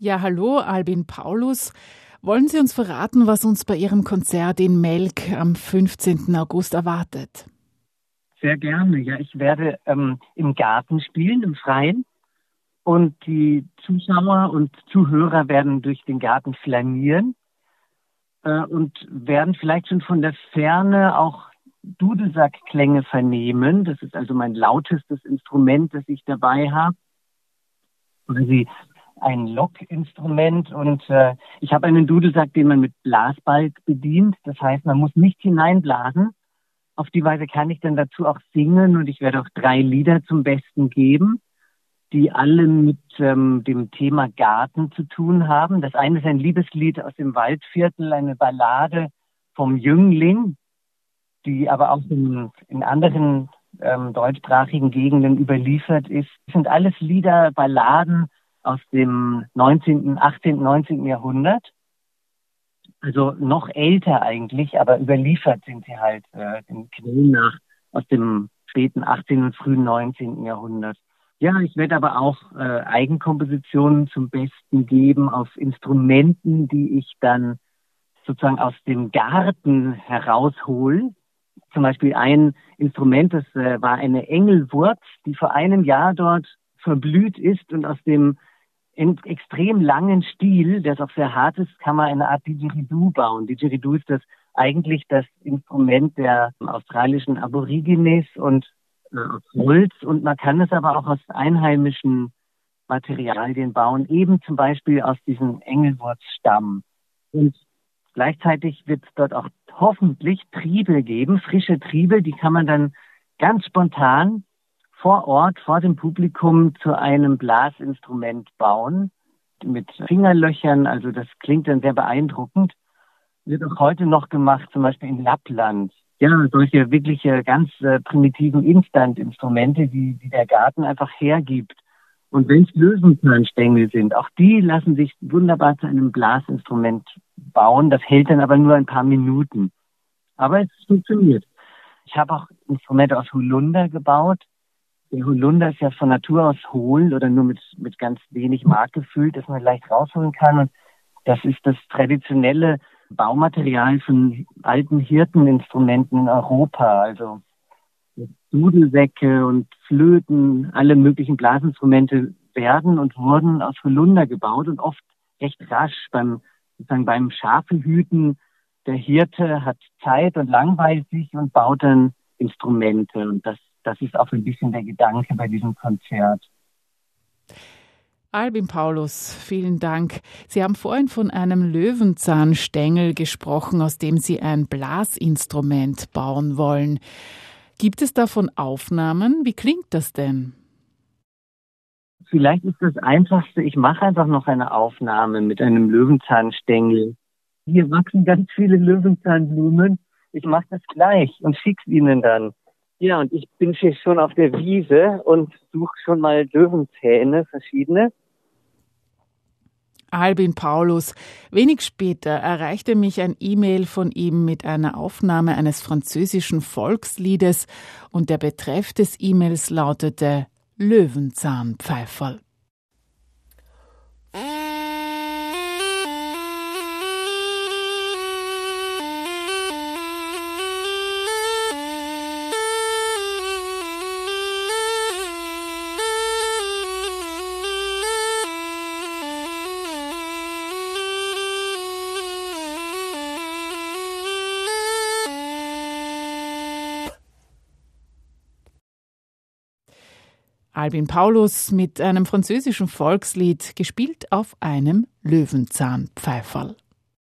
Ja, hallo, Albin Paulus. Wollen Sie uns verraten, was uns bei Ihrem Konzert in Melk am 15. August erwartet? Sehr gerne. Ja, ich werde ähm, im Garten spielen, im Freien. Und die Zuschauer und Zuhörer werden durch den Garten flanieren äh, und werden vielleicht schon von der Ferne auch Dudelsackklänge vernehmen. Das ist also mein lautestes Instrument, das ich dabei habe. Sie ein Lockinstrument und äh, ich habe einen Dudelsack, den man mit Blasbalg bedient. Das heißt, man muss nicht hineinblasen. Auf die Weise kann ich dann dazu auch singen und ich werde auch drei Lieder zum Besten geben, die alle mit ähm, dem Thema Garten zu tun haben. Das eine ist ein Liebeslied aus dem Waldviertel, eine Ballade vom Jüngling, die aber auch in, in anderen ähm, deutschsprachigen Gegenden überliefert ist. Das sind alles Lieder, Balladen, aus dem 19., 18., 19. Jahrhundert. Also noch älter eigentlich, aber überliefert sind sie halt äh, den Quellen nach aus dem späten 18. und frühen 19. Jahrhundert. Ja, ich werde aber auch äh, Eigenkompositionen zum Besten geben auf Instrumenten, die ich dann sozusagen aus dem Garten heraushole. Zum Beispiel ein Instrument, das äh, war eine Engelwurz, die vor einem Jahr dort verblüht ist und aus dem in extrem langen Stil, der auch sehr hart ist, kann man eine Art Didgeridoo bauen. Didgeridoo ist das eigentlich das Instrument der australischen Aborigines und äh, Holz und man kann es aber auch aus einheimischen Materialien bauen, eben zum Beispiel aus diesem Engelwurzstamm. Und gleichzeitig wird es dort auch hoffentlich Triebe geben, frische Triebe, die kann man dann ganz spontan vor Ort, vor dem Publikum zu einem Blasinstrument bauen mit Fingerlöchern. Also das klingt dann sehr beeindruckend. Wird auch heute noch gemacht, zum Beispiel in Lappland. Ja, solche wirkliche ganz äh, primitiven Instant-Instrumente, die, die der Garten einfach hergibt. Und wenn es Löwenzahnstängel sind, auch die lassen sich wunderbar zu einem Blasinstrument bauen. Das hält dann aber nur ein paar Minuten. Aber es funktioniert. Ich habe auch Instrumente aus Holunder gebaut. Der Holunder ist ja von Natur aus hohl oder nur mit, mit ganz wenig Mark gefüllt, dass man leicht rausholen kann. Und das ist das traditionelle Baumaterial von alten Hirteninstrumenten in Europa. Also Dudelsäcke und Flöten, alle möglichen Blasinstrumente werden und wurden aus Holunder gebaut und oft recht rasch beim, sozusagen beim Schafehüten. Der Hirte hat Zeit und langweilt sich und baut dann Instrumente. Und das das ist auch ein bisschen der Gedanke bei diesem Konzert. Albin Paulus, vielen Dank. Sie haben vorhin von einem Löwenzahnstängel gesprochen, aus dem Sie ein Blasinstrument bauen wollen. Gibt es davon Aufnahmen? Wie klingt das denn? Vielleicht ist das Einfachste, ich mache einfach noch eine Aufnahme mit einem Löwenzahnstängel. Hier wachsen ganz viele Löwenzahnblumen. Ich mache das gleich und schicke Ihnen dann. Ja, und ich bin hier schon auf der Wiese und suche schon mal Löwenzähne, verschiedene. Albin Paulus. Wenig später erreichte mich ein E-Mail von ihm mit einer Aufnahme eines französischen Volksliedes und der Betreff des E-Mails lautete Löwenzahnpfeiferl. Albin Paulus mit einem französischen Volkslied, gespielt auf einem Löwenzahnpfeiferl.